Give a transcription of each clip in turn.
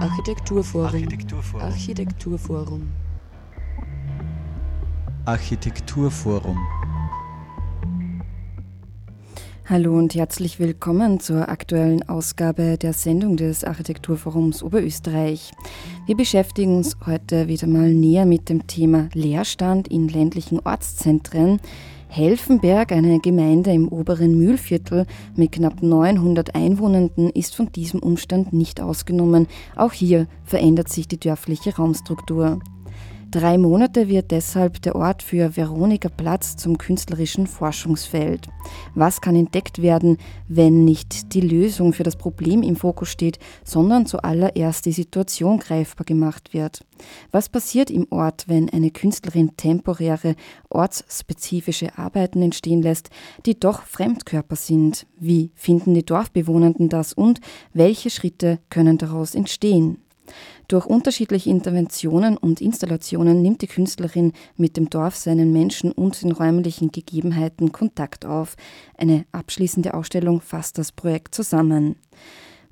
Architekturforum. Architekturforum. Architekturforum. Architekturforum. Hallo und herzlich willkommen zur aktuellen Ausgabe der Sendung des Architekturforums Oberösterreich. Wir beschäftigen uns heute wieder mal näher mit dem Thema Leerstand in ländlichen Ortszentren. Helfenberg, eine Gemeinde im oberen Mühlviertel mit knapp 900 Einwohnenden, ist von diesem Umstand nicht ausgenommen. Auch hier verändert sich die dörfliche Raumstruktur. Drei Monate wird deshalb der Ort für Veronika Platz zum künstlerischen Forschungsfeld. Was kann entdeckt werden, wenn nicht die Lösung für das Problem im Fokus steht, sondern zuallererst die Situation greifbar gemacht wird? Was passiert im Ort, wenn eine Künstlerin temporäre, ortsspezifische Arbeiten entstehen lässt, die doch Fremdkörper sind? Wie finden die Dorfbewohnenden das und welche Schritte können daraus entstehen? Durch unterschiedliche Interventionen und Installationen nimmt die Künstlerin mit dem Dorf, seinen Menschen und den räumlichen Gegebenheiten Kontakt auf. Eine abschließende Ausstellung fasst das Projekt zusammen.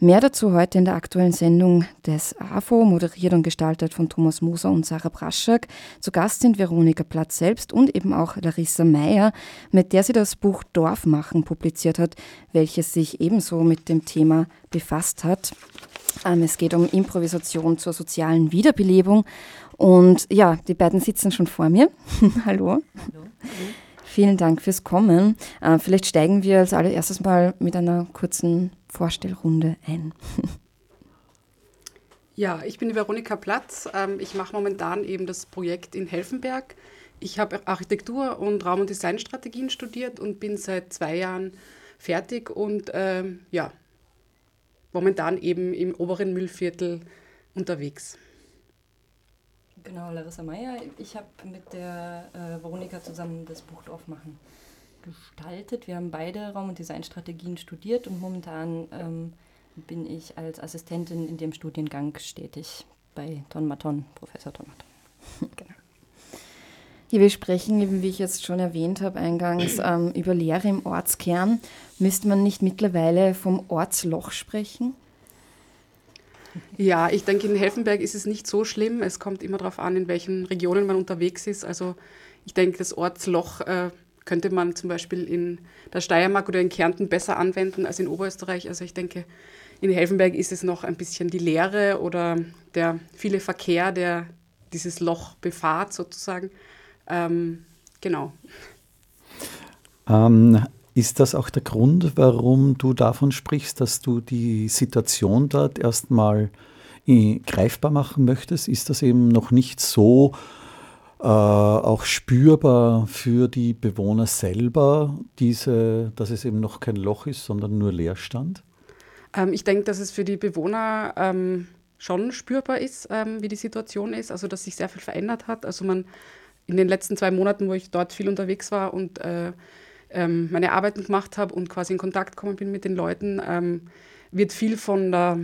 Mehr dazu heute in der aktuellen Sendung des AFO, moderiert und gestaltet von Thomas Moser und Sarah Braschak. Zu Gast sind Veronika Platz selbst und eben auch Larissa Meyer, mit der sie das Buch Dorfmachen publiziert hat, welches sich ebenso mit dem Thema befasst hat. Ähm, es geht um Improvisation zur sozialen Wiederbelebung. Und ja, die beiden sitzen schon vor mir. Hallo. Hallo. Vielen Dank fürs Kommen. Äh, vielleicht steigen wir als allererstes mal mit einer kurzen Vorstellrunde ein. Ja, ich bin die Veronika Platz. Ähm, ich mache momentan eben das Projekt in Helfenberg. Ich habe Architektur und Raum- und Designstrategien studiert und bin seit zwei Jahren fertig und ähm, ja, momentan eben im oberen Müllviertel unterwegs. Genau, Larissa Meyer. Ich habe mit der äh, Veronika zusammen das Buch Dorfmachen gestaltet. Wir haben beide Raum- und Designstrategien studiert und momentan ähm, bin ich als Assistentin in dem Studiengang stetig bei Ton Maton, Professor Ton Maton. genau. Hier, wir sprechen, eben wie ich jetzt schon erwähnt habe, eingangs ähm, über Lehre im Ortskern. Müsste man nicht mittlerweile vom Ortsloch sprechen? Ja, ich denke, in Helfenberg ist es nicht so schlimm. Es kommt immer darauf an, in welchen Regionen man unterwegs ist. Also ich denke, das Ortsloch äh, könnte man zum Beispiel in der Steiermark oder in Kärnten besser anwenden als in Oberösterreich. Also ich denke, in Helfenberg ist es noch ein bisschen die Leere oder der viele Verkehr, der dieses Loch befahrt sozusagen. Ähm, genau. Ähm, ist das auch der Grund, warum du davon sprichst, dass du die Situation dort erstmal äh, greifbar machen möchtest? Ist das eben noch nicht so äh, auch spürbar für die Bewohner selber, diese, dass es eben noch kein Loch ist, sondern nur Leerstand? Ähm, ich denke, dass es für die Bewohner ähm, schon spürbar ist, ähm, wie die Situation ist, also dass sich sehr viel verändert hat. Also man in den letzten zwei Monaten, wo ich dort viel unterwegs war und äh, ähm, meine Arbeiten gemacht habe und quasi in Kontakt gekommen bin mit den Leuten, ähm, wird viel von, der,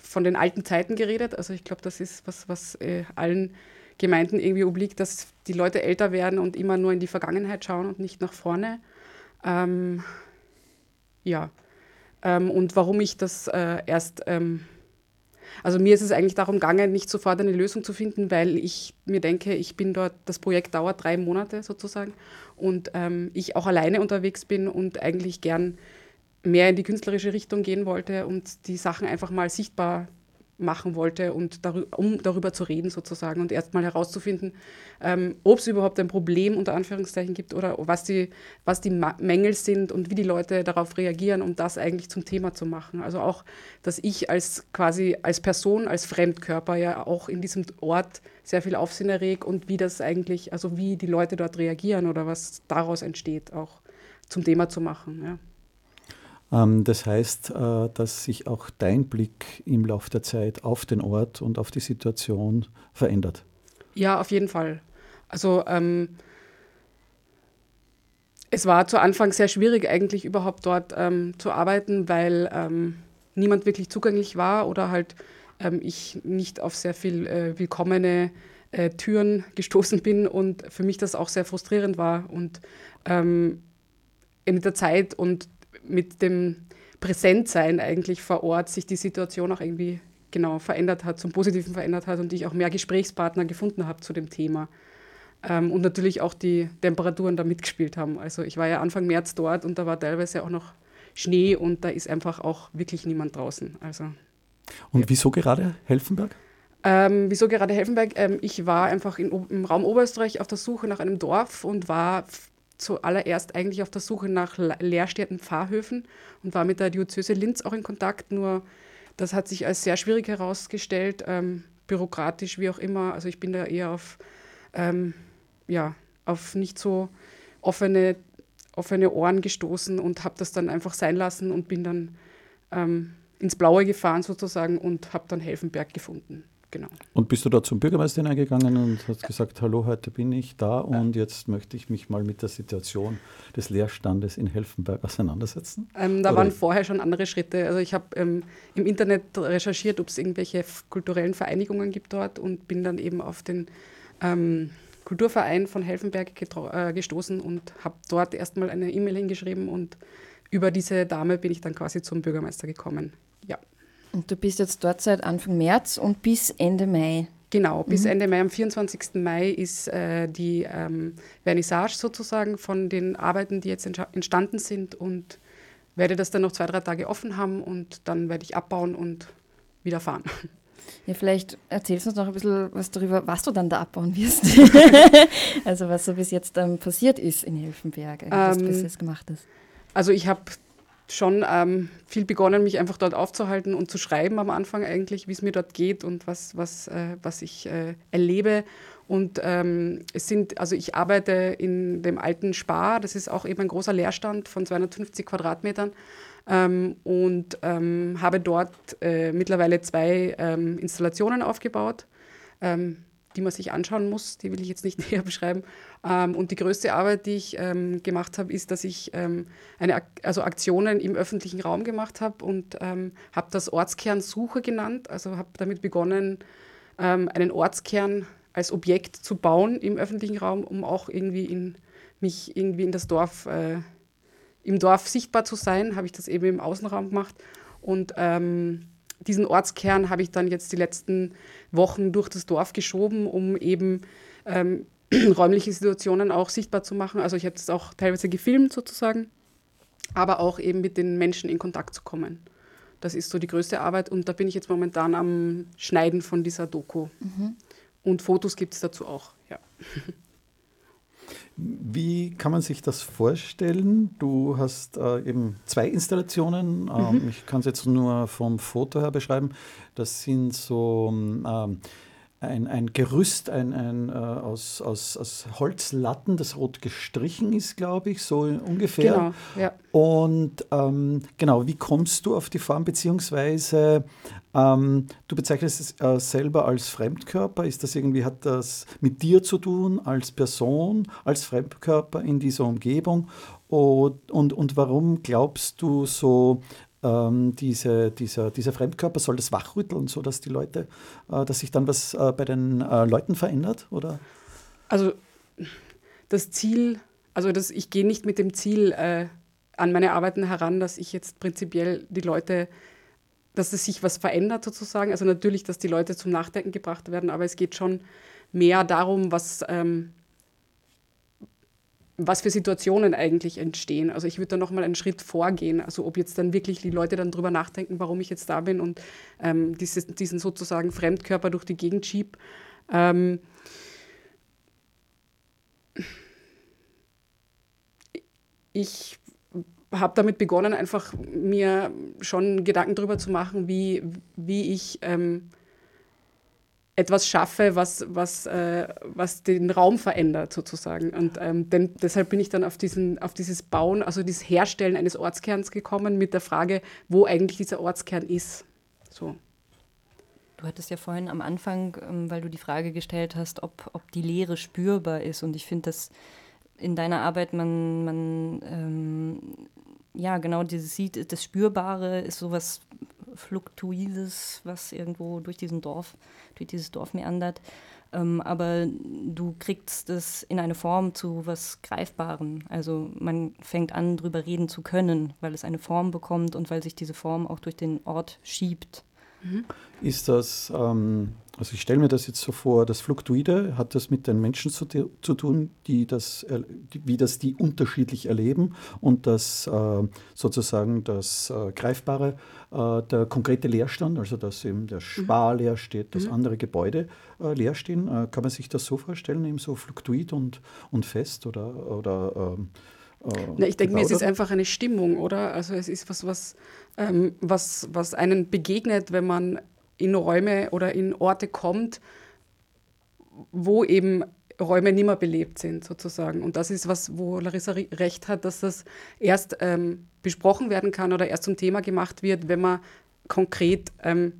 von den alten Zeiten geredet. Also ich glaube, das ist was, was äh, allen Gemeinden irgendwie obliegt, dass die Leute älter werden und immer nur in die Vergangenheit schauen und nicht nach vorne. Ähm, ja. Ähm, und warum ich das äh, erst ähm, also mir ist es eigentlich darum gegangen, nicht sofort eine Lösung zu finden, weil ich mir denke, ich bin dort, das Projekt dauert drei Monate sozusagen und ähm, ich auch alleine unterwegs bin und eigentlich gern mehr in die künstlerische Richtung gehen wollte und die Sachen einfach mal sichtbar machen wollte und darü um darüber zu reden sozusagen und erstmal herauszufinden, ähm, ob es überhaupt ein Problem unter Anführungszeichen gibt oder was die, was die Mängel sind und wie die Leute darauf reagieren, um das eigentlich zum Thema zu machen. Also auch, dass ich als quasi als Person, als Fremdkörper ja auch in diesem Ort sehr viel Aufsehen erregt und wie das eigentlich, also wie die Leute dort reagieren oder was daraus entsteht, auch zum Thema zu machen. Ja. Ähm, das heißt, äh, dass sich auch dein Blick im Laufe der Zeit auf den Ort und auf die Situation verändert. Ja, auf jeden Fall. Also ähm, es war zu Anfang sehr schwierig, eigentlich überhaupt dort ähm, zu arbeiten, weil ähm, niemand wirklich zugänglich war oder halt ähm, ich nicht auf sehr viel äh, willkommene äh, Türen gestoßen bin und für mich das auch sehr frustrierend war. Und ähm, mit der Zeit und mit dem Präsentsein eigentlich vor Ort sich die Situation auch irgendwie genau verändert hat, zum Positiven verändert hat und ich auch mehr Gesprächspartner gefunden habe zu dem Thema. Ähm, und natürlich auch die Temperaturen da mitgespielt haben. Also ich war ja Anfang März dort und da war teilweise auch noch Schnee und da ist einfach auch wirklich niemand draußen. Also, und ja. wieso gerade Helfenberg? Ähm, wieso gerade Helfenberg? Ähm, ich war einfach in, im Raum Oberösterreich auf der Suche nach einem Dorf und war zuallererst eigentlich auf der Suche nach leerstehenden Pfarrhöfen und war mit der Diözese Linz auch in Kontakt. Nur das hat sich als sehr schwierig herausgestellt, ähm, bürokratisch wie auch immer. Also ich bin da eher auf, ähm, ja, auf nicht so offene, offene Ohren gestoßen und habe das dann einfach sein lassen und bin dann ähm, ins Blaue gefahren sozusagen und habe dann Helfenberg gefunden. Genau. Und bist du da zum Bürgermeister hineingegangen und hast gesagt, hallo, heute bin ich da und jetzt möchte ich mich mal mit der Situation des Leerstandes in Helfenberg auseinandersetzen? Ähm, da Oder? waren vorher schon andere Schritte. Also ich habe ähm, im Internet recherchiert, ob es irgendwelche kulturellen Vereinigungen gibt dort und bin dann eben auf den ähm, Kulturverein von Helfenberg äh, gestoßen und habe dort erstmal eine E-Mail hingeschrieben und über diese Dame bin ich dann quasi zum Bürgermeister gekommen. Ja. Und du bist jetzt dort seit Anfang März und bis Ende Mai. Genau, bis mhm. Ende Mai. Am 24. Mai ist äh, die ähm, Vernissage sozusagen von den Arbeiten, die jetzt entstanden sind und werde das dann noch zwei, drei Tage offen haben und dann werde ich abbauen und wieder fahren. Ja, vielleicht erzählst du uns noch ein bisschen was darüber, was du dann da abbauen wirst. also was so bis jetzt ähm, passiert ist in Helfenberg, was ähm, bis jetzt gemacht ist. Also ich habe schon ähm, viel begonnen, mich einfach dort aufzuhalten und zu schreiben am Anfang eigentlich, wie es mir dort geht und was, was, äh, was ich äh, erlebe. Und ähm, es sind, also ich arbeite in dem alten Spar, das ist auch eben ein großer Leerstand von 250 Quadratmetern ähm, und ähm, habe dort äh, mittlerweile zwei ähm, Installationen aufgebaut ähm, die man sich anschauen muss, die will ich jetzt nicht näher beschreiben. Ähm, und die größte Arbeit, die ich ähm, gemacht habe, ist, dass ich ähm, eine, also Aktionen im öffentlichen Raum gemacht habe und ähm, habe das Ortskern Suche genannt. Also habe damit begonnen, ähm, einen Ortskern als Objekt zu bauen im öffentlichen Raum, um auch irgendwie in, mich irgendwie in das Dorf, äh, im Dorf sichtbar zu sein, habe ich das eben im Außenraum gemacht. Und ähm, diesen Ortskern habe ich dann jetzt die letzten Wochen durch das Dorf geschoben, um eben ähm, räumliche Situationen auch sichtbar zu machen. Also ich habe das auch teilweise gefilmt sozusagen, aber auch eben mit den Menschen in Kontakt zu kommen. Das ist so die größte Arbeit und da bin ich jetzt momentan am Schneiden von dieser Doku. Mhm. Und Fotos gibt es dazu auch, ja. Wie kann man sich das vorstellen? Du hast äh, eben zwei Installationen. Ähm, mhm. Ich kann es jetzt nur vom Foto her beschreiben. Das sind so ähm, ein, ein Gerüst ein, ein, äh, aus, aus, aus Holzlatten, das rot gestrichen ist, glaube ich, so ungefähr. Genau, ja. Und ähm, genau, wie kommst du auf die Form, beziehungsweise ähm, du bezeichnest es äh, selber als Fremdkörper. Ist das irgendwie, hat das mit dir zu tun, als Person, als Fremdkörper in dieser Umgebung? Und, und, und warum glaubst du so, ähm, diese, dieser, dieser Fremdkörper soll das wachrütteln, sodass die Leute, äh, dass sich dann was äh, bei den äh, Leuten verändert? Oder? Also das Ziel, also das, ich gehe nicht mit dem Ziel äh, an meine Arbeiten heran, dass ich jetzt prinzipiell die Leute, dass es sich was verändert sozusagen. Also natürlich, dass die Leute zum Nachdenken gebracht werden, aber es geht schon mehr darum, was ähm, was für Situationen eigentlich entstehen. Also ich würde da nochmal einen Schritt vorgehen. Also ob jetzt dann wirklich die Leute dann drüber nachdenken, warum ich jetzt da bin und ähm, dieses, diesen sozusagen Fremdkörper durch die Gegend schieb. Ähm, ich habe damit begonnen, einfach mir schon Gedanken darüber zu machen, wie, wie ich ähm, etwas schaffe, was, was, äh, was den Raum verändert sozusagen. Und ähm, denn, deshalb bin ich dann auf, diesen, auf dieses Bauen, also dieses Herstellen eines Ortskerns gekommen mit der Frage, wo eigentlich dieser Ortskern ist. So. Du hattest ja vorhin am Anfang, ähm, weil du die Frage gestellt hast, ob, ob die Leere spürbar ist. Und ich finde, dass in deiner Arbeit man, man ähm, ja genau dieses sieht, das Spürbare ist sowas Fluktuises, was irgendwo durch diesen Dorf, durch dieses Dorf meandert. Ähm, aber du kriegst es in eine Form zu was Greifbarem. Also man fängt an, drüber reden zu können, weil es eine Form bekommt und weil sich diese Form auch durch den Ort schiebt. Mhm. Ist das, ähm, also ich stelle mir das jetzt so vor, das Fluktuide hat das mit den Menschen zu, zu tun, die das, die, wie das die unterschiedlich erleben und das äh, sozusagen das äh, Greifbare, äh, der konkrete Leerstand, also dass eben der mhm. Spar leer steht, dass mhm. andere Gebäude äh, leer stehen. Äh, kann man sich das so vorstellen, eben so fluktuid und, und fest oder, oder ähm, äh, Na, ich denke mir, es ist einfach eine Stimmung, oder? Also es ist was, was, ähm, was, was einen begegnet, wenn man in Räume oder in Orte kommt, wo eben Räume nicht mehr belebt sind, sozusagen. Und das ist was, wo Larissa recht hat, dass das erst ähm, besprochen werden kann oder erst zum Thema gemacht wird, wenn man konkret ähm,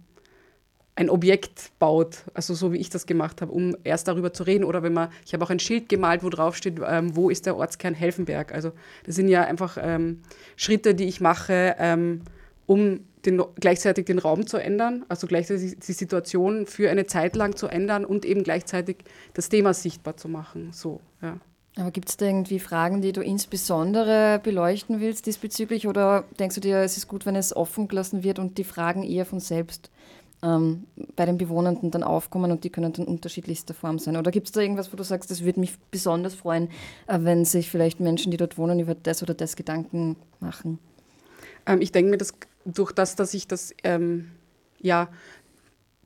ein Objekt baut, also so wie ich das gemacht habe, um erst darüber zu reden. Oder wenn man, ich habe auch ein Schild gemalt, wo drauf steht, ähm, wo ist der Ortskern Helfenberg. Also das sind ja einfach ähm, Schritte, die ich mache, ähm, um den, gleichzeitig den Raum zu ändern, also gleichzeitig die Situation für eine Zeit lang zu ändern und eben gleichzeitig das Thema sichtbar zu machen. So, ja. Aber gibt es da irgendwie Fragen, die du insbesondere beleuchten willst diesbezüglich oder denkst du dir, es ist gut, wenn es offen gelassen wird und die Fragen eher von selbst ähm, bei den Bewohnenden dann aufkommen und die können dann unterschiedlichster Form sein? Oder gibt es da irgendwas, wo du sagst, das würde mich besonders freuen, äh, wenn sich vielleicht Menschen, die dort wohnen, über das oder das Gedanken machen? Ähm, ich denke mir, dass durch das, dass ich das, ähm, ja,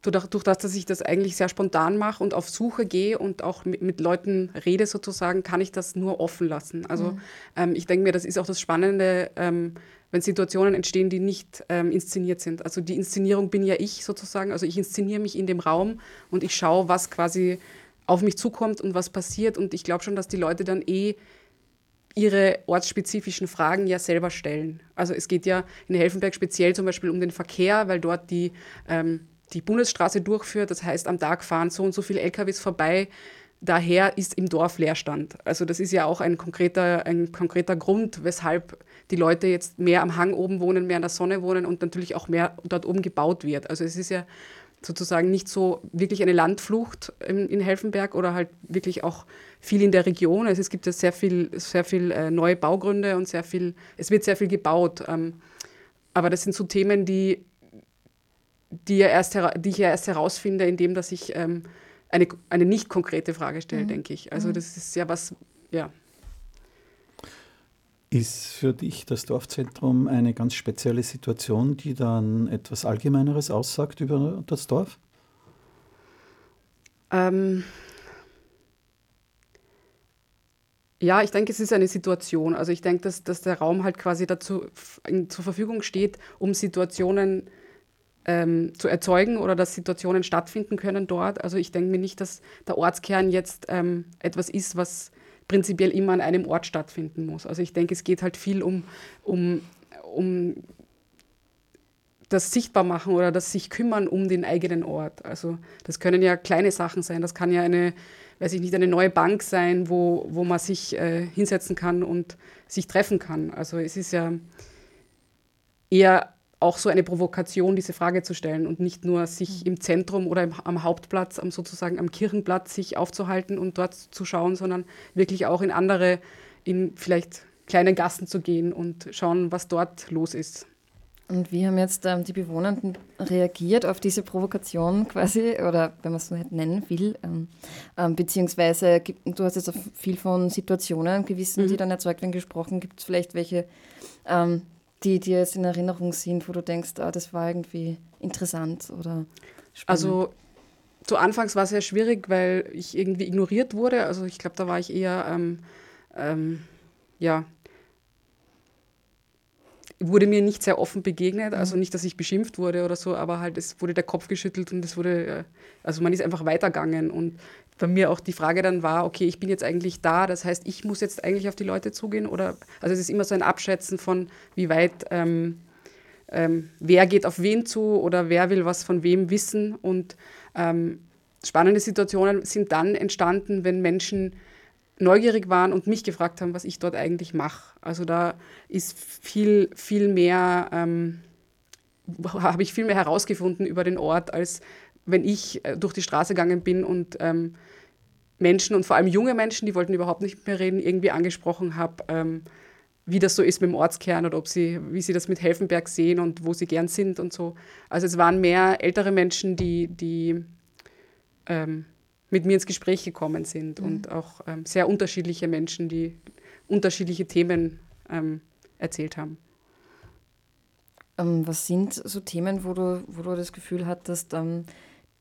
durch, durch das, dass ich das eigentlich sehr spontan mache und auf Suche gehe und auch mit, mit Leuten rede sozusagen, kann ich das nur offen lassen. Also mhm. ähm, ich denke mir, das ist auch das Spannende, ähm, wenn Situationen entstehen, die nicht ähm, inszeniert sind. Also die Inszenierung bin ja ich sozusagen. Also ich inszeniere mich in dem Raum und ich schaue, was quasi auf mich zukommt und was passiert. Und ich glaube schon, dass die Leute dann eh ihre ortsspezifischen Fragen ja selber stellen. Also es geht ja in Helfenberg speziell zum Beispiel um den Verkehr, weil dort die, ähm, die Bundesstraße durchführt. Das heißt, am Tag fahren so und so viele LKWs vorbei. Daher ist im Dorf Leerstand. Also das ist ja auch ein konkreter, ein konkreter Grund, weshalb die Leute jetzt mehr am Hang oben wohnen, mehr in der Sonne wohnen und natürlich auch mehr dort oben gebaut wird. Also es ist ja sozusagen nicht so wirklich eine Landflucht in, in Helfenberg oder halt wirklich auch viel in der Region. Also es gibt ja sehr viel, sehr viel äh, neue Baugründe und sehr viel, es wird sehr viel gebaut. Ähm, aber das sind so Themen, die, die, ja erst, die ich ja erst herausfinde, indem dass ich ähm, eine, eine nicht konkrete Frage stelle, mhm. denke ich. Also mhm. das ist ja was, ja. Ist für dich das Dorfzentrum eine ganz spezielle Situation, die dann etwas Allgemeineres aussagt über das Dorf? Ähm, ja, ich denke, es ist eine Situation. Also ich denke, dass, dass der Raum halt quasi dazu zur Verfügung steht, um Situationen ähm, zu erzeugen oder dass Situationen stattfinden können dort. Also ich denke mir nicht, dass der Ortskern jetzt ähm, etwas ist, was prinzipiell immer an einem Ort stattfinden muss. Also ich denke, es geht halt viel um, um, um das Sichtbarmachen oder das sich kümmern um den eigenen Ort. Also das können ja kleine Sachen sein. Das kann ja eine, weiß ich nicht, eine neue Bank sein, wo, wo man sich äh, hinsetzen kann und sich treffen kann. Also es ist ja eher auch so eine Provokation, diese Frage zu stellen und nicht nur sich mhm. im Zentrum oder im, am Hauptplatz, am sozusagen am Kirchenplatz sich aufzuhalten und dort zu schauen, sondern wirklich auch in andere, in vielleicht kleine Gassen zu gehen und schauen, was dort los ist. Und wie haben jetzt ähm, die Bewohnenden reagiert auf diese Provokation quasi, oder wenn man es so nennen will? Ähm, ähm, beziehungsweise, du hast jetzt viel von Situationen gewissen, mhm. die dann erzeugt werden, gesprochen. Gibt es vielleicht welche, ähm, die dir jetzt in Erinnerung sind, wo du denkst, ah, das war irgendwie interessant oder spannend? Also zu Anfangs war es sehr schwierig, weil ich irgendwie ignoriert wurde. Also ich glaube, da war ich eher, ähm, ähm, ja, wurde mir nicht sehr offen begegnet. Also mhm. nicht, dass ich beschimpft wurde oder so, aber halt es wurde der Kopf geschüttelt und es wurde, äh, also man ist einfach weitergegangen. Und bei mir auch die Frage dann war, okay, ich bin jetzt eigentlich da, das heißt, ich muss jetzt eigentlich auf die Leute zugehen oder, also es ist immer so ein Abschätzen von, wie weit, ähm, ähm, wer geht auf wen zu oder wer will was von wem wissen und ähm, spannende Situationen sind dann entstanden, wenn Menschen neugierig waren und mich gefragt haben, was ich dort eigentlich mache. Also da ist viel, viel mehr, ähm, habe ich viel mehr herausgefunden über den Ort, als wenn ich äh, durch die Straße gegangen bin und ähm, Menschen und vor allem junge Menschen, die wollten überhaupt nicht mehr reden, irgendwie angesprochen habe, ähm, wie das so ist mit dem Ortskern oder ob sie, wie sie das mit Helfenberg sehen und wo sie gern sind und so. Also es waren mehr ältere Menschen, die, die ähm, mit mir ins Gespräch gekommen sind mhm. und auch ähm, sehr unterschiedliche Menschen, die unterschiedliche Themen ähm, erzählt haben. Ähm, was sind so Themen, wo du, wo du das Gefühl hattest, ähm,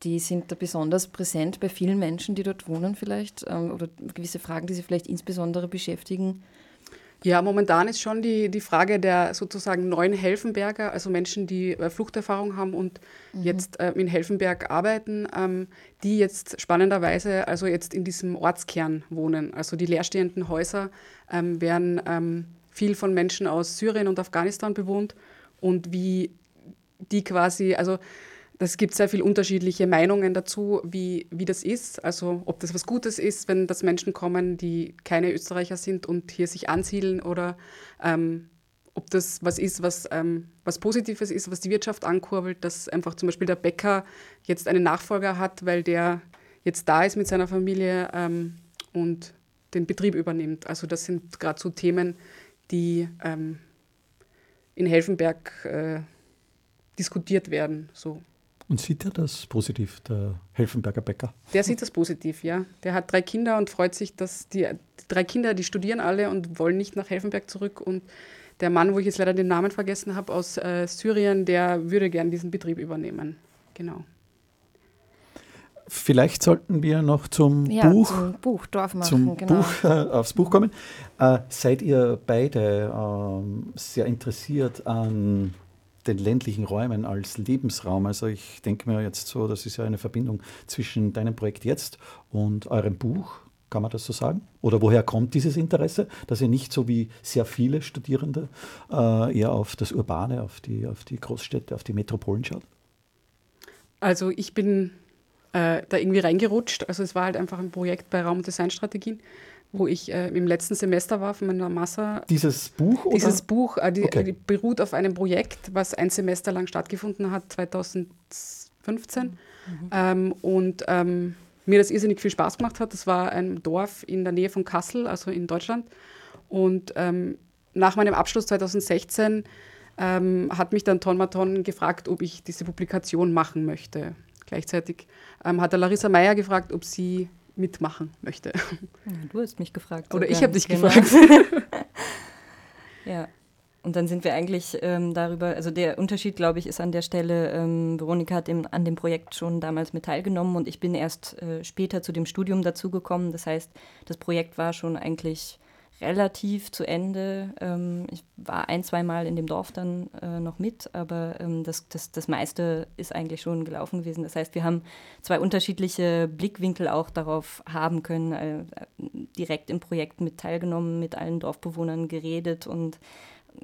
die sind da besonders präsent bei vielen Menschen, die dort wohnen vielleicht? Ähm, oder gewisse Fragen, die sie vielleicht insbesondere beschäftigen? Ja, momentan ist schon die, die Frage der sozusagen neuen Helfenberger, also Menschen, die äh, Fluchterfahrung haben und mhm. jetzt äh, in Helfenberg arbeiten, ähm, die jetzt spannenderweise also jetzt in diesem Ortskern wohnen. Also die leerstehenden Häuser ähm, werden ähm, viel von Menschen aus Syrien und Afghanistan bewohnt und wie die quasi, also es gibt sehr viele unterschiedliche Meinungen dazu, wie, wie das ist. Also ob das was Gutes ist, wenn das Menschen kommen, die keine Österreicher sind und hier sich ansiedeln oder ähm, ob das was ist, was, ähm, was Positives ist, was die Wirtschaft ankurbelt, dass einfach zum Beispiel der Bäcker jetzt einen Nachfolger hat, weil der jetzt da ist mit seiner Familie ähm, und den Betrieb übernimmt. Also das sind gerade so Themen, die ähm, in Helfenberg äh, diskutiert werden. So. Und sieht er das positiv, der Helfenberger Bäcker? Der sieht das positiv, ja. Der hat drei Kinder und freut sich, dass die, die drei Kinder, die studieren alle und wollen nicht nach Helfenberg zurück. Und der Mann, wo ich jetzt leider den Namen vergessen habe, aus äh, Syrien, der würde gern diesen Betrieb übernehmen. Genau. Vielleicht sollten wir noch zum ja, Buch, zum Buch Dorf machen, zum genau. Buch, äh, aufs Buch kommen. Äh, seid ihr beide ähm, sehr interessiert an den ländlichen Räumen als Lebensraum. Also ich denke mir jetzt so, das ist ja eine Verbindung zwischen deinem Projekt jetzt und eurem Buch. Kann man das so sagen? Oder woher kommt dieses Interesse, dass ihr nicht so wie sehr viele Studierende äh, eher auf das Urbane, auf die, auf die Großstädte, auf die Metropolen schaut? Also ich bin äh, da irgendwie reingerutscht. Also es war halt einfach ein Projekt bei Raum- und Designstrategien wo ich äh, im letzten Semester war von meiner Masse. Dieses Buch? Oder? Dieses Buch äh, die, okay. die beruht auf einem Projekt, was ein Semester lang stattgefunden hat, 2015. Mhm. Ähm, und ähm, mir das irrsinnig viel Spaß gemacht hat. Das war ein Dorf in der Nähe von Kassel, also in Deutschland. Und ähm, nach meinem Abschluss 2016 ähm, hat mich dann Tonmaton gefragt, ob ich diese Publikation machen möchte. Gleichzeitig ähm, hat er Larissa Meyer gefragt, ob sie mitmachen möchte. Ja, du hast mich gefragt. Oder ich habe dich genau. gefragt. ja. Und dann sind wir eigentlich ähm, darüber, also der Unterschied, glaube ich, ist an der Stelle, ähm, Veronika hat im, an dem Projekt schon damals mit teilgenommen und ich bin erst äh, später zu dem Studium dazugekommen. Das heißt, das Projekt war schon eigentlich relativ zu Ende. Ähm, ich war ein, zwei Mal in dem Dorf dann äh, noch mit, aber ähm, das, das, das meiste ist eigentlich schon gelaufen gewesen. Das heißt, wir haben zwei unterschiedliche Blickwinkel auch darauf haben können, äh, direkt im Projekt mit teilgenommen, mit allen Dorfbewohnern geredet und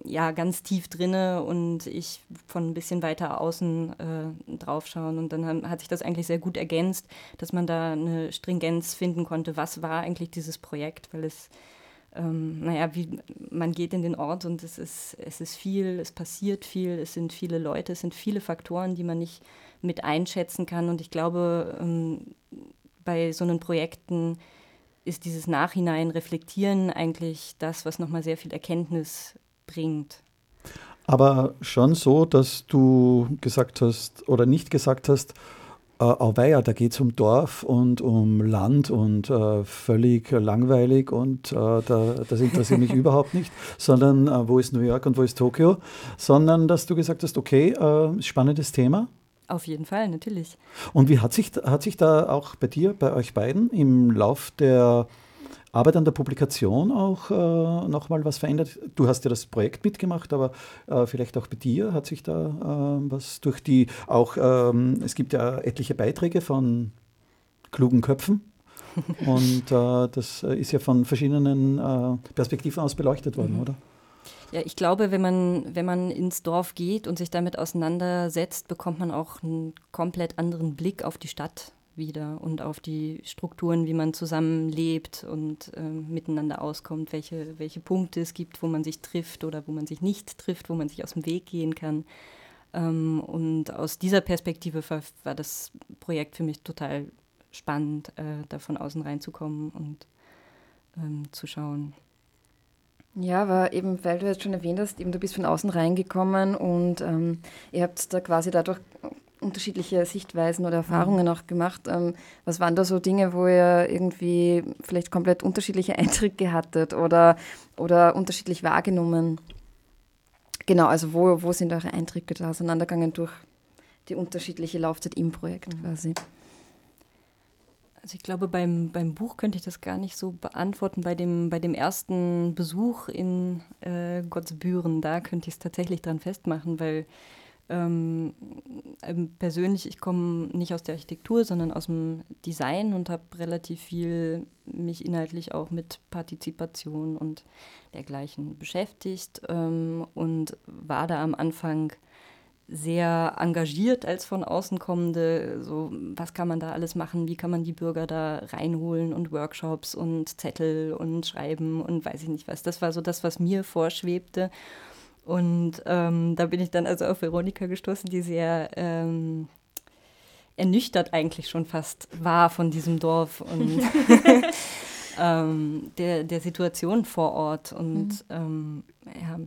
ja, ganz tief drinne und ich von ein bisschen weiter außen äh, draufschauen. Und dann hat sich das eigentlich sehr gut ergänzt, dass man da eine Stringenz finden konnte, was war eigentlich dieses Projekt, weil es ähm, naja, wie, man geht in den Ort und es ist, es ist viel, es passiert viel, es sind viele Leute, es sind viele Faktoren, die man nicht mit einschätzen kann. Und ich glaube, ähm, bei so einen Projekten ist dieses Nachhinein reflektieren eigentlich das, was nochmal sehr viel Erkenntnis bringt. Aber schon so, dass du gesagt hast oder nicht gesagt hast, äh, auweia, da geht es um Dorf und um Land und äh, völlig langweilig und äh, da, das interessiert mich überhaupt nicht, sondern äh, wo ist New York und wo ist Tokio, sondern dass du gesagt hast, okay, äh, spannendes Thema. Auf jeden Fall, natürlich. Und wie hat sich, hat sich da auch bei dir, bei euch beiden im Lauf der Arbeit an der Publikation auch äh, nochmal was verändert? Du hast ja das Projekt mitgemacht, aber äh, vielleicht auch bei dir hat sich da äh, was durch die, auch ähm, es gibt ja etliche Beiträge von klugen Köpfen. Und äh, das ist ja von verschiedenen äh, Perspektiven aus beleuchtet worden, mhm. oder? Ja, ich glaube, wenn man, wenn man ins Dorf geht und sich damit auseinandersetzt, bekommt man auch einen komplett anderen Blick auf die Stadt wieder und auf die Strukturen, wie man zusammenlebt und äh, miteinander auskommt, welche, welche Punkte es gibt, wo man sich trifft oder wo man sich nicht trifft, wo man sich aus dem Weg gehen kann. Ähm, und aus dieser Perspektive war, war, das Projekt für mich total spannend, äh, da von außen reinzukommen und ähm, zu schauen. Ja, aber eben, weil du jetzt schon erwähnt hast, eben du bist von außen reingekommen und ähm, ihr habt da quasi dadurch unterschiedliche Sichtweisen oder Erfahrungen auch gemacht. Ähm, was waren da so Dinge, wo ihr irgendwie vielleicht komplett unterschiedliche Eindrücke hattet oder, oder unterschiedlich wahrgenommen? Genau, also wo, wo sind eure Eindrücke da auseinandergegangen durch die unterschiedliche Laufzeit im Projekt mhm. quasi? Also ich glaube, beim, beim Buch könnte ich das gar nicht so beantworten. Bei dem, bei dem ersten Besuch in äh, Gottsbüren, da könnte ich es tatsächlich dran festmachen, weil ähm, ähm, persönlich, ich komme nicht aus der Architektur, sondern aus dem Design und habe relativ viel mich inhaltlich auch mit Partizipation und dergleichen beschäftigt ähm, und war da am Anfang sehr engagiert als von außen kommende. So, was kann man da alles machen? Wie kann man die Bürger da reinholen und Workshops und Zettel und Schreiben und weiß ich nicht was. Das war so das, was mir vorschwebte. Und ähm, da bin ich dann also auf Veronika gestoßen, die sehr ähm, ernüchtert eigentlich schon fast war von diesem Dorf und ähm, der, der Situation vor Ort. Und mhm. Ähm, ja,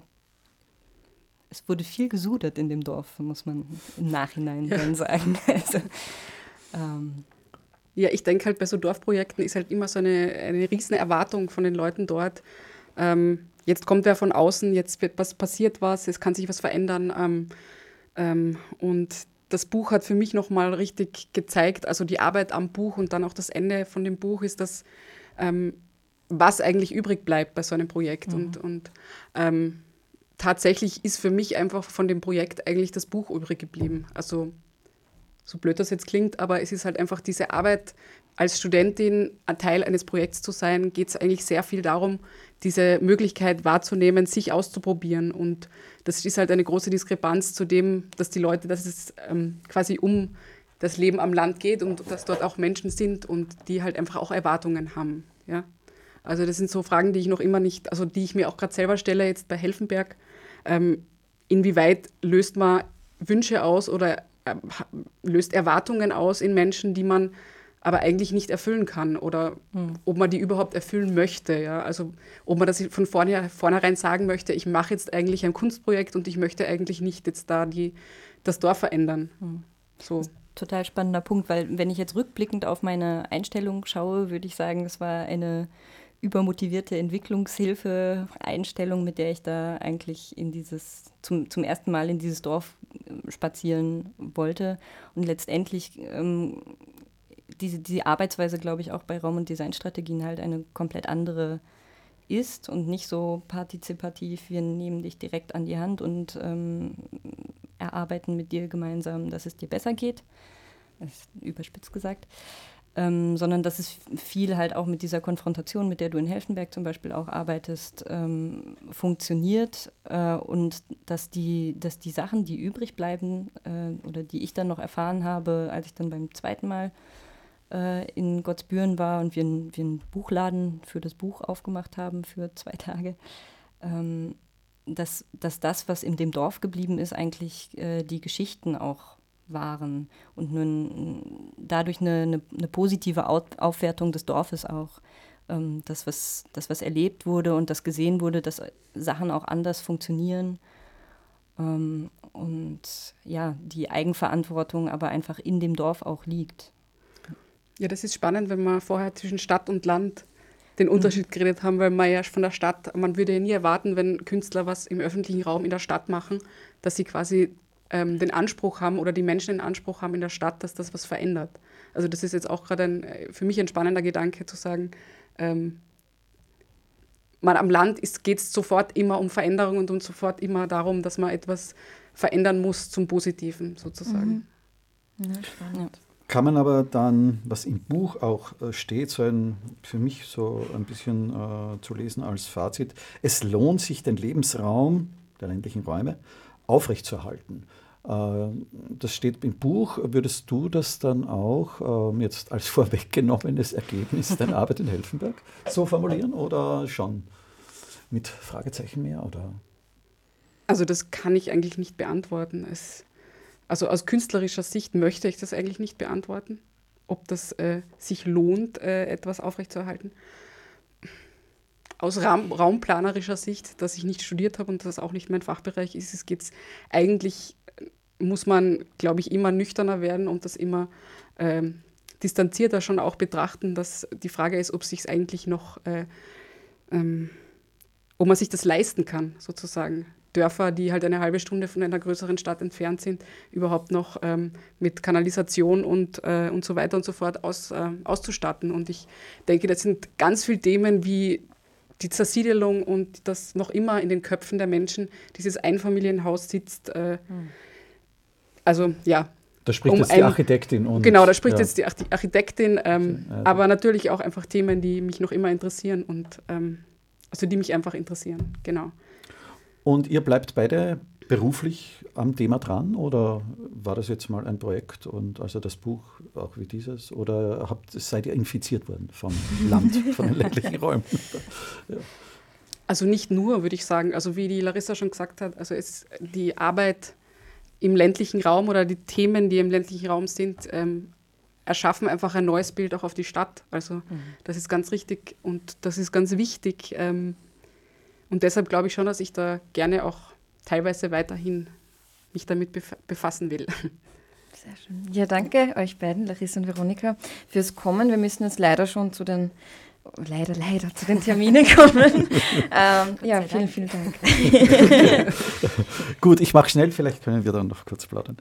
es wurde viel gesudert in dem Dorf, muss man im Nachhinein ja. dann sagen. Also, ähm. Ja, ich denke halt bei so Dorfprojekten ist halt immer so eine, eine riesen Erwartung von den Leuten dort. Ähm, jetzt kommt wer von außen, jetzt wird was passiert was, es kann sich was verändern. Ähm, ähm, und das Buch hat für mich nochmal richtig gezeigt, also die Arbeit am Buch und dann auch das Ende von dem Buch ist das, ähm, was eigentlich übrig bleibt bei so einem Projekt. Mhm. Und, und ähm, tatsächlich ist für mich einfach von dem Projekt eigentlich das Buch übrig geblieben. Also so blöd das jetzt klingt, aber es ist halt einfach diese Arbeit als Studentin, ein Teil eines Projekts zu sein, geht es eigentlich sehr viel darum, diese Möglichkeit wahrzunehmen, sich auszuprobieren. Und das ist halt eine große Diskrepanz zu dem, dass die Leute, dass es ähm, quasi um das Leben am Land geht und dass dort auch Menschen sind und die halt einfach auch Erwartungen haben. Ja? Also das sind so Fragen, die ich noch immer nicht, also die ich mir auch gerade selber stelle jetzt bei Helfenberg. Ähm, inwieweit löst man Wünsche aus oder äh, löst Erwartungen aus in Menschen, die man aber eigentlich nicht erfüllen kann oder mhm. ob man die überhaupt erfüllen möchte. Ja? Also ob man das von vornherein sagen möchte, ich mache jetzt eigentlich ein Kunstprojekt und ich möchte eigentlich nicht jetzt da die, das Dorf verändern. Mhm. So. Total spannender Punkt, weil wenn ich jetzt rückblickend auf meine Einstellung schaue, würde ich sagen, es war eine übermotivierte Entwicklungshilfe, Einstellung, mit der ich da eigentlich in dieses, zum, zum ersten Mal in dieses Dorf äh, spazieren wollte. Und letztendlich ähm, diese, die Arbeitsweise, glaube ich, auch bei Raum- und Designstrategien halt eine komplett andere ist und nicht so partizipativ, wir nehmen dich direkt an die Hand und ähm, erarbeiten mit dir gemeinsam, dass es dir besser geht. Überspitzt gesagt ähm, sondern dass es viel halt auch mit dieser Konfrontation, mit der du in Helfenberg zum Beispiel auch arbeitest, ähm, funktioniert äh, und dass die, dass die Sachen, die übrig bleiben äh, oder die ich dann noch erfahren habe, als ich dann beim zweiten Mal äh, in Gottsbüren war und wir, wir einen Buchladen für das Buch aufgemacht haben für zwei Tage, ähm, dass, dass das, was in dem Dorf geblieben ist, eigentlich äh, die Geschichten auch waren und nur dadurch eine, eine, eine, positive Aufwertung des Dorfes auch. Ähm, das, was, das, was erlebt wurde und das gesehen wurde, dass Sachen auch anders funktionieren. Ähm, und ja, die Eigenverantwortung aber einfach in dem Dorf auch liegt. Ja, das ist spannend, wenn wir vorher zwischen Stadt und Land den Unterschied mhm. geredet haben, weil man ja von der Stadt, man würde ja nie erwarten, wenn Künstler was im öffentlichen Raum in der Stadt machen, dass sie quasi ähm, den Anspruch haben oder die Menschen den Anspruch haben in der Stadt, dass das was verändert. Also das ist jetzt auch gerade ein, äh, für mich ein spannender Gedanke zu sagen, ähm, man am Land geht es sofort immer um Veränderung und um sofort immer darum, dass man etwas verändern muss zum Positiven sozusagen. Mhm. Ja, spannend. Kann man aber dann, was im Buch auch äh, steht, so ein, für mich so ein bisschen äh, zu lesen als Fazit, es lohnt sich, den Lebensraum der ländlichen Räume aufrechtzuerhalten. Äh, das steht im Buch. Würdest du das dann auch ähm, jetzt als vorweggenommenes Ergebnis deiner Arbeit in Helfenberg so formulieren oder schon mit Fragezeichen mehr? Oder? Also das kann ich eigentlich nicht beantworten. Es, also aus künstlerischer Sicht möchte ich das eigentlich nicht beantworten, ob das äh, sich lohnt, äh, etwas aufrechtzuerhalten aus Raum, raumplanerischer Sicht, dass ich nicht studiert habe und das auch nicht mein Fachbereich ist, es geht eigentlich, muss man, glaube ich, immer nüchterner werden und das immer ähm, distanzierter schon auch betrachten, dass die Frage ist, ob sich eigentlich noch, äh, ähm, ob man sich das leisten kann, sozusagen. Dörfer, die halt eine halbe Stunde von einer größeren Stadt entfernt sind, überhaupt noch ähm, mit Kanalisation und, äh, und so weiter und so fort aus, äh, auszustatten. Und ich denke, das sind ganz viele Themen wie die Zersiedelung und das noch immer in den Köpfen der Menschen dieses Einfamilienhaus sitzt. Äh, hm. Also ja. Da spricht um jetzt die Architektin. Und, genau, da spricht ja. jetzt die Architektin, ähm, also. aber natürlich auch einfach Themen, die mich noch immer interessieren und ähm, also die mich einfach interessieren, genau. Und ihr bleibt beide beruflich am Thema dran oder war das jetzt mal ein Projekt und also das Buch auch wie dieses oder habt, seid ihr infiziert worden vom Land, von den ländlichen Räumen? ja. Also nicht nur, würde ich sagen. Also wie die Larissa schon gesagt hat, also ist die Arbeit im ländlichen Raum oder die Themen, die im ländlichen Raum sind, ähm, erschaffen einfach ein neues Bild auch auf die Stadt. Also mhm. das ist ganz richtig und das ist ganz wichtig. Ähm, und deshalb glaube ich schon, dass ich da gerne auch teilweise weiterhin mich damit befassen will. Sehr schön. Ja, danke euch beiden, Larissa und Veronika, fürs Kommen. Wir müssen jetzt leider schon zu den leider, leider zu den Terminen kommen. ähm, ja, vielen, vielen Dank. Gut, ich mache schnell, vielleicht können wir dann noch kurz plaudern.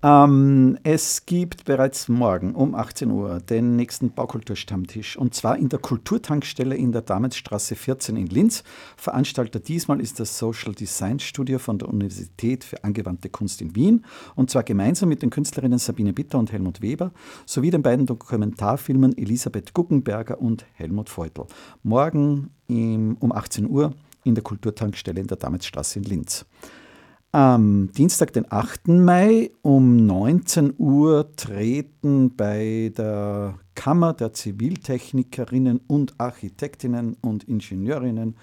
Ähm, es gibt bereits morgen um 18 Uhr den nächsten Baukulturstammtisch und zwar in der Kulturtankstelle in der Damensstraße 14 in Linz. Veranstalter diesmal ist das Social Design Studio von der Universität für angewandte Kunst in Wien und zwar gemeinsam mit den Künstlerinnen Sabine Bitter und Helmut Weber sowie den beiden Dokumentarfilmen Elisabeth Guggenberger und Helmut Feutl. Morgen im, um 18 Uhr in der Kulturtankstelle in der Damensstraße in Linz. Am Dienstag, den 8. Mai um 19 Uhr treten bei der Kammer der Ziviltechnikerinnen und Architektinnen und Ingenieurinnen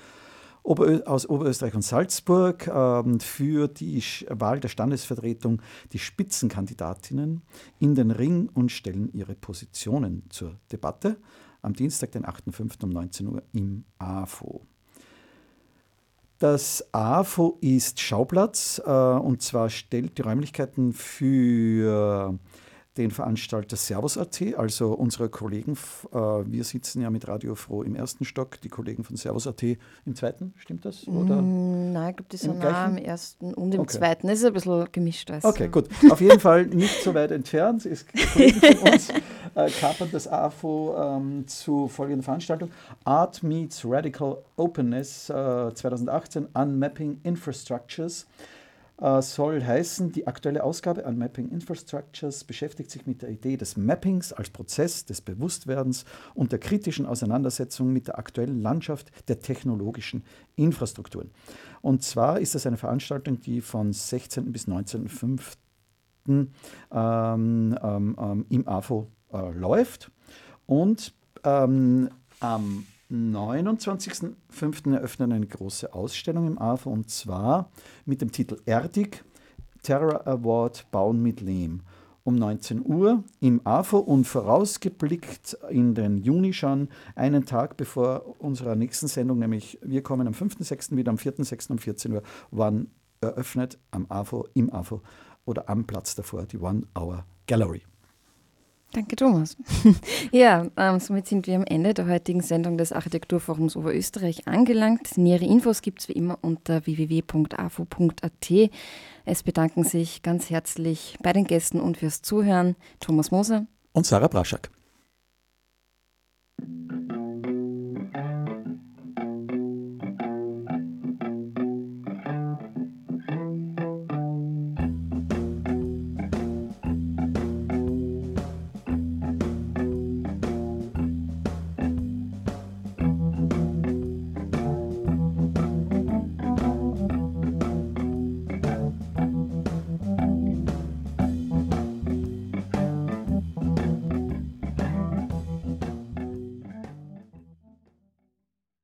aus Oberösterreich und Salzburg ähm, für die Wahl der Standesvertretung die Spitzenkandidatinnen in den Ring und stellen ihre Positionen zur Debatte. Am Dienstag, den 8.5. um 19 Uhr im AFO. Das AFO ist Schauplatz äh, und zwar stellt die Räumlichkeiten für den Veranstalter Servus.at, also unsere Kollegen, äh, wir sitzen ja mit Radio Froh im ersten Stock, die Kollegen von Servus.at im zweiten, stimmt das? Oder mm, Nein, ich glaube, die sind nah am ersten und im okay. zweiten. Das ist ein bisschen gemischt. Also. Okay, gut. Auf jeden Fall nicht so weit entfernt. Ist Kollegen von uns äh, kapern das AFO ähm, zu folgender Veranstaltung. Art Meets Radical Openness äh, 2018 Unmapping Infrastructures. Äh, soll heißen, die aktuelle Ausgabe an Mapping Infrastructures beschäftigt sich mit der Idee des Mappings als Prozess des Bewusstwerdens und der kritischen Auseinandersetzung mit der aktuellen Landschaft der technologischen Infrastrukturen. Und zwar ist das eine Veranstaltung, die von 16. bis 19.05. Ähm, ähm, ähm, im AFO äh, läuft und ähm, am 29.05. eröffnen eine große Ausstellung im AFO und zwar mit dem Titel Erdig, Terror Award Bauen mit Lehm. Um 19 Uhr im AFO und vorausgeblickt in den Juni schon, einen Tag bevor unserer nächsten Sendung, nämlich wir kommen am 5.06. wieder, am 4.06. um 14 Uhr, wann eröffnet am AFO, im AFO oder am Platz davor die One Hour Gallery. Danke, Thomas. ja, ähm, somit sind wir am Ende der heutigen Sendung des Architekturforums Oberösterreich angelangt. Nähere Infos gibt es wie immer unter www.afo.at. Es bedanken sich ganz herzlich bei den Gästen und fürs Zuhören Thomas Moser und Sarah Braschak.